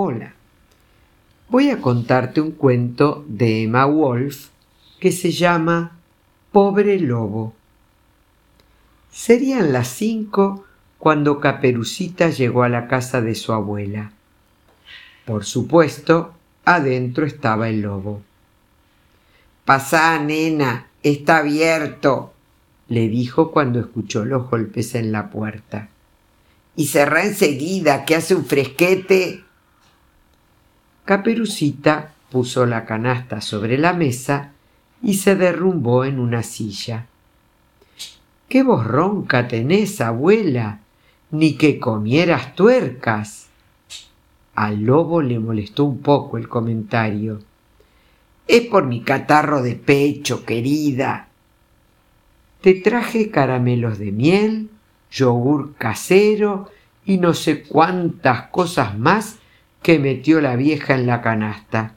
Hola. Voy a contarte un cuento de Emma Wolf que se llama Pobre Lobo. Serían las cinco cuando Caperucita llegó a la casa de su abuela. Por supuesto, adentro estaba el lobo. Pasá, nena, está abierto, le dijo cuando escuchó los golpes en la puerta. Y cerrá enseguida, que hace un fresquete. Caperucita puso la canasta sobre la mesa y se derrumbó en una silla. ¿Qué voz ronca tenés, abuela? Ni que comieras tuercas. Al lobo le molestó un poco el comentario. Es por mi catarro de pecho, querida. Te traje caramelos de miel, yogur casero y no sé cuántas cosas más que metió la vieja en la canasta.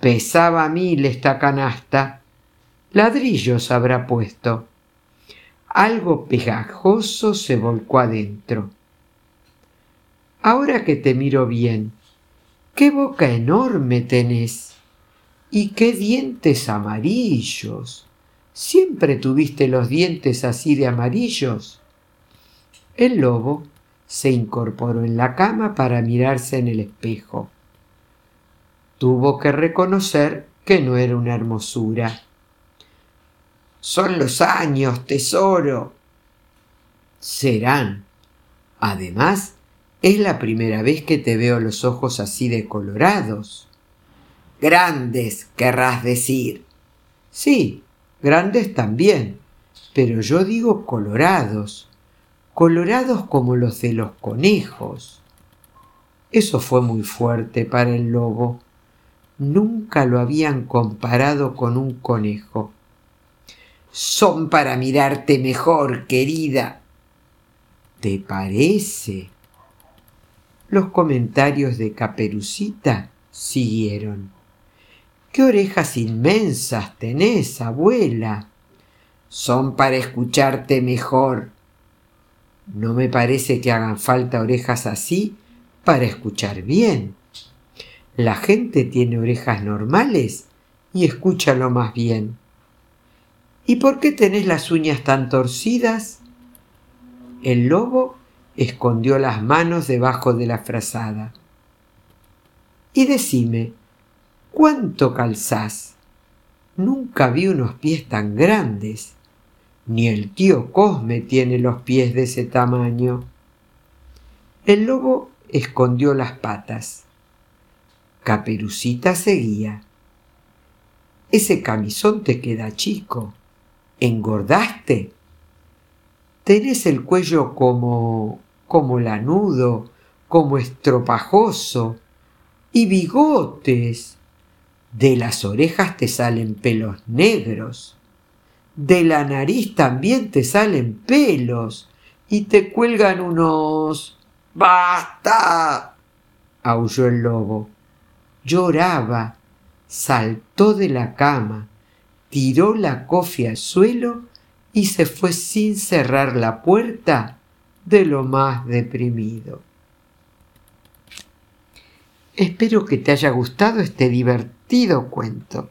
Pesaba mil esta canasta. Ladrillos habrá puesto. Algo pegajoso se volcó adentro. Ahora que te miro bien, qué boca enorme tenés y qué dientes amarillos. ¿Siempre tuviste los dientes así de amarillos? El lobo se incorporó en la cama para mirarse en el espejo. Tuvo que reconocer que no era una hermosura. Son los años, tesoro. Serán. Además, es la primera vez que te veo los ojos así de colorados. Grandes, querrás decir. Sí, grandes también, pero yo digo colorados, colorados como los de los conejos. Eso fue muy fuerte para el lobo. Nunca lo habían comparado con un conejo. Son para mirarte mejor, querida. ¿Te parece? Los comentarios de Caperucita siguieron. ¿Qué orejas inmensas tenés, abuela? Son para escucharte mejor. No me parece que hagan falta orejas así para escuchar bien. La gente tiene orejas normales y escucha lo más bien. ¿Y por qué tenés las uñas tan torcidas? El lobo escondió las manos debajo de la frazada. Y decime, ¿Cuánto calzás? Nunca vi unos pies tan grandes. Ni el tío Cosme tiene los pies de ese tamaño. El lobo escondió las patas. Caperucita seguía. Ese camisón te queda chico. ¿Engordaste? Tenés el cuello como... como lanudo, como estropajoso. Y bigotes. De las orejas te salen pelos negros. De la nariz también te salen pelos. Y te cuelgan unos... ¡Basta! aulló el lobo. Lloraba, saltó de la cama, tiró la cofia al suelo y se fue sin cerrar la puerta de lo más deprimido. Espero que te haya gustado este divertido cuento.